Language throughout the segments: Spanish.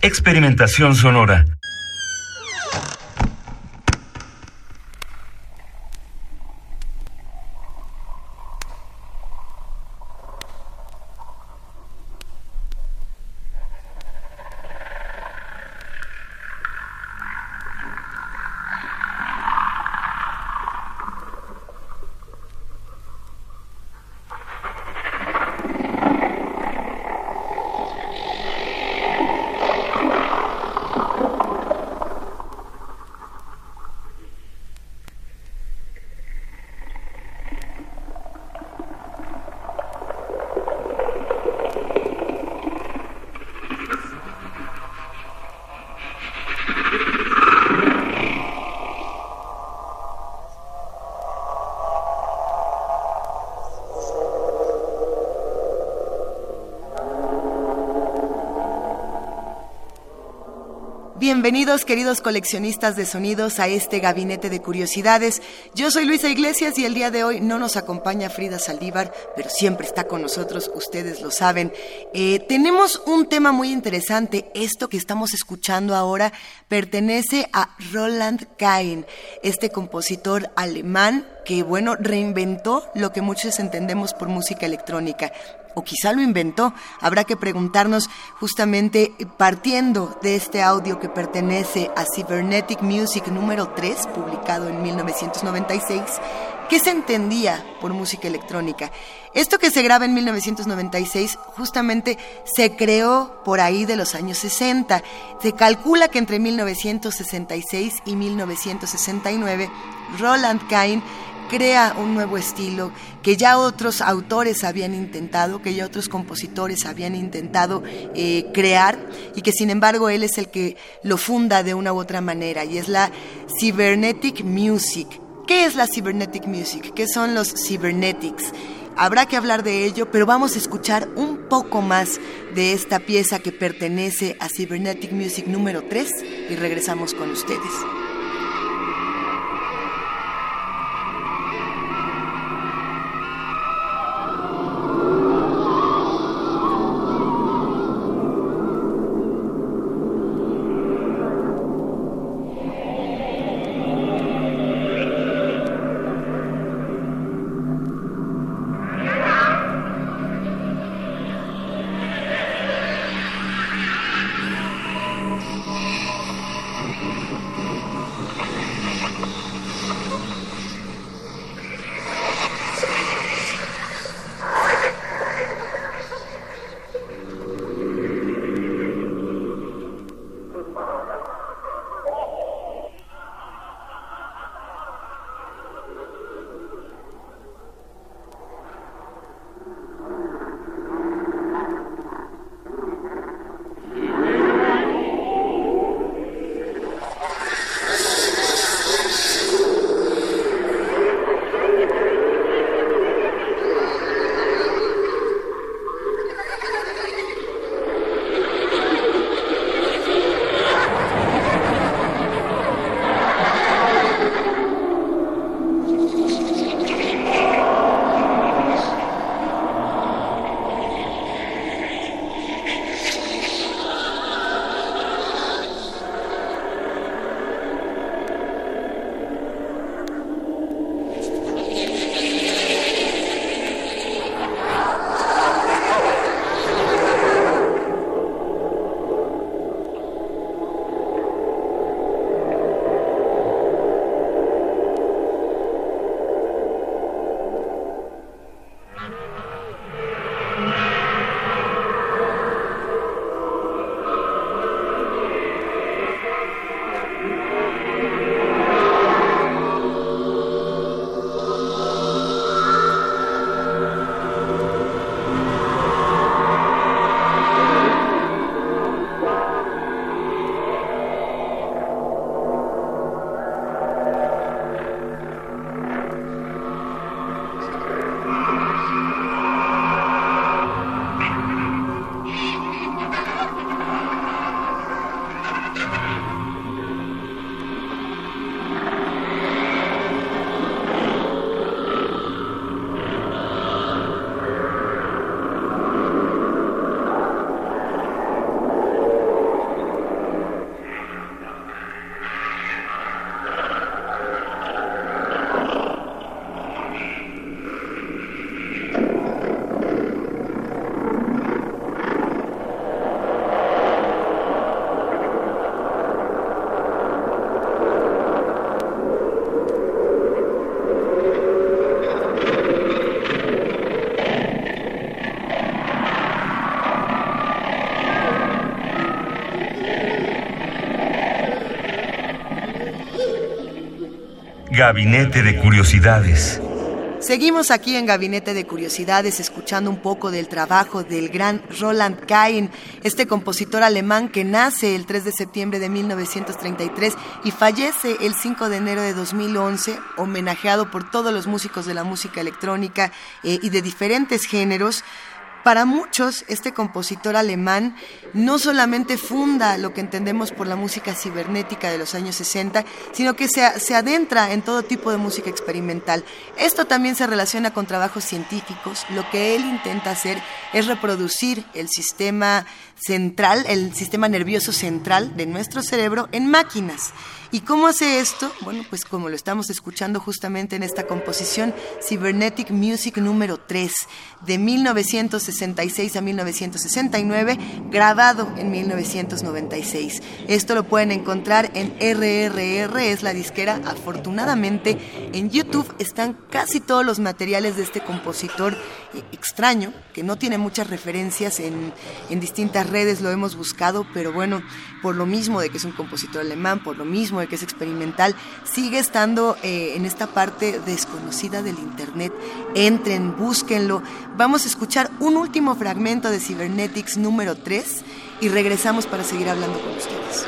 Experimentación sonora. Bienvenidos queridos coleccionistas de sonidos a este gabinete de curiosidades. Yo soy Luisa Iglesias y el día de hoy no nos acompaña Frida Saldívar, pero siempre está con nosotros, ustedes lo saben. Eh, tenemos un tema muy interesante. Esto que estamos escuchando ahora pertenece a Roland Kain, este compositor alemán que, bueno, reinventó lo que muchos entendemos por música electrónica o quizá lo inventó. Habrá que preguntarnos justamente partiendo de este audio que pertenece a Cybernetic Music número 3, publicado en 1996, ¿qué se entendía por música electrónica? Esto que se graba en 1996 justamente se creó por ahí de los años 60. Se calcula que entre 1966 y 1969 Roland Kain crea un nuevo estilo que ya otros autores habían intentado, que ya otros compositores habían intentado eh, crear y que sin embargo él es el que lo funda de una u otra manera y es la Cybernetic Music. ¿Qué es la Cybernetic Music? ¿Qué son los Cybernetics? Habrá que hablar de ello, pero vamos a escuchar un poco más de esta pieza que pertenece a Cybernetic Music número 3 y regresamos con ustedes. Gabinete de Curiosidades. Seguimos aquí en Gabinete de Curiosidades escuchando un poco del trabajo del gran Roland Kain, este compositor alemán que nace el 3 de septiembre de 1933 y fallece el 5 de enero de 2011, homenajeado por todos los músicos de la música electrónica eh, y de diferentes géneros. Para muchos, este compositor alemán no solamente funda lo que entendemos por la música cibernética de los años 60, sino que se, adentra en todo tipo de música experimental. Esto también se relaciona con trabajos científicos. Lo que él intenta hacer es reproducir el sistema central, el sistema nervioso central de nuestro cerebro en máquinas. ¿Y cómo hace esto? Bueno, pues como lo estamos escuchando justamente en esta composición, Cybernetic Music número 3, de 1966 a 1969, grabado en 1996. Esto lo pueden encontrar en RRR, es la disquera. Afortunadamente, en YouTube están casi todos los materiales de este compositor eh, extraño, que no tiene muchas referencias en, en distintas redes, lo hemos buscado, pero bueno, por lo mismo de que es un compositor alemán, por lo mismo que es experimental, sigue estando eh, en esta parte desconocida del Internet. Entren, búsquenlo. Vamos a escuchar un último fragmento de Cybernetics número 3 y regresamos para seguir hablando con ustedes.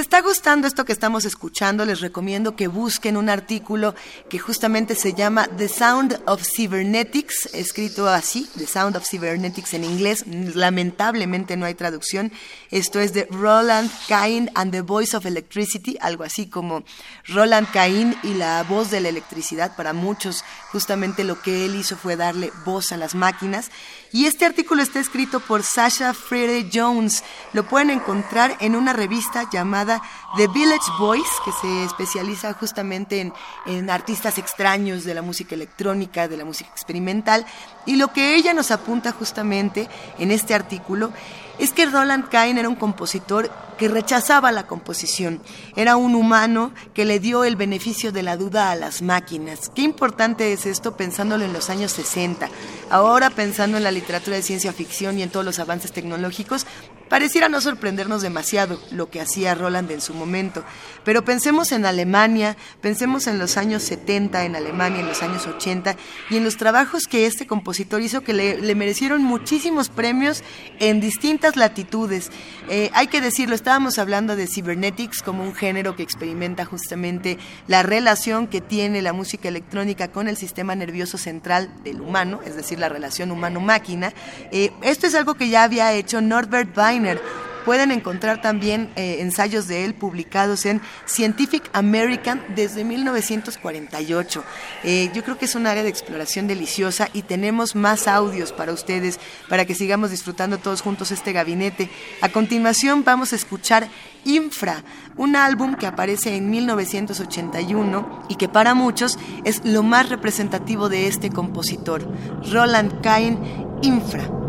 está gustando esto que estamos escuchando, les recomiendo que busquen un artículo que justamente se llama The Sound of Cybernetics, escrito así, The Sound of Cybernetics en inglés. Lamentablemente no hay traducción. Esto es de Roland Cain and the Voice of Electricity, algo así como Roland Cain y la voz de la electricidad. Para muchos, justamente lo que él hizo fue darle voz a las máquinas. Y este artículo está escrito por Sasha Freire Jones. Lo pueden encontrar en una revista llamada The Village Voice, que se especializa justamente en, en, artistas extraños de la música electrónica, de la música experimental. Y lo que ella nos apunta justamente en este artículo es que Roland Cain era un compositor que rechazaba la composición. Era un humano que le dio el beneficio de la duda a las máquinas. Qué importante es esto pensándolo en los años 60. Ahora pensando en la literatura de ciencia ficción y en todos los avances tecnológicos, Pareciera no sorprendernos demasiado lo que hacía Roland en su momento, pero pensemos en Alemania, pensemos en los años 70 en Alemania, en los años 80 y en los trabajos que este compositor hizo que le, merecieron muchísimos premios en distintas latitudes. Eh, hay que decirlo, estábamos hablando de cybernetics como un género que experimenta justamente la relación que tiene la música electrónica con el sistema nervioso central del humano, es decir, la relación humano-máquina. Eh, esto es algo que ya había hecho Norbert Pueden encontrar también eh, ensayos de él publicados en Scientific American desde 1948. Eh, yo creo que es un área de exploración deliciosa y tenemos más audios para ustedes para que sigamos disfrutando todos juntos este gabinete. A continuación vamos a escuchar Infra, un álbum que aparece en 1981 y que para muchos es lo más representativo de este compositor, Roland Cain Infra.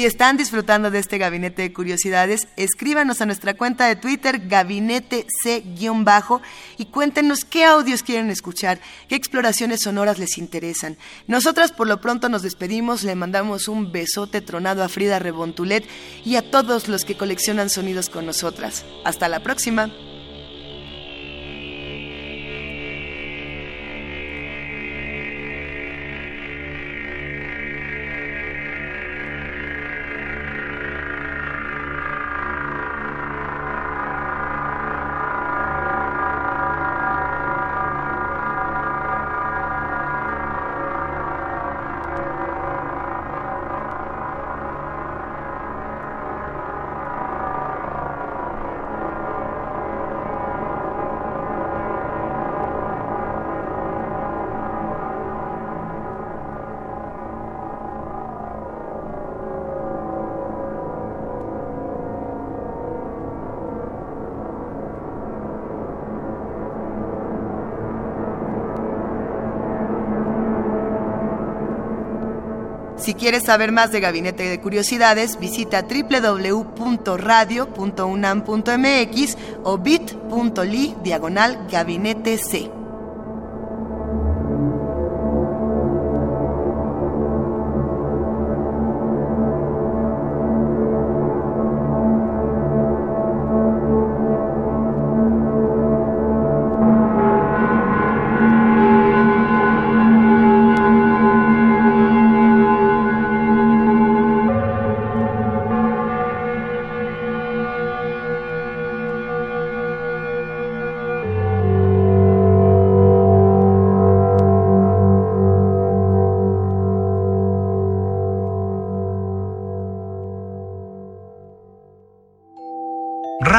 Si están disfrutando de este gabinete de curiosidades, escríbanos a nuestra cuenta de Twitter, gabinete C-bajo, y cuéntenos qué audios quieren escuchar, qué exploraciones sonoras les interesan. Nosotras por lo pronto nos despedimos, le mandamos un besote tronado a Frida Rebontulet y a todos los que coleccionan sonidos con nosotras. Hasta la próxima. Si quieres saber más de Gabinete de Curiosidades, visita www.radio.unam.mx o bit.ly diagonal Gabinete C.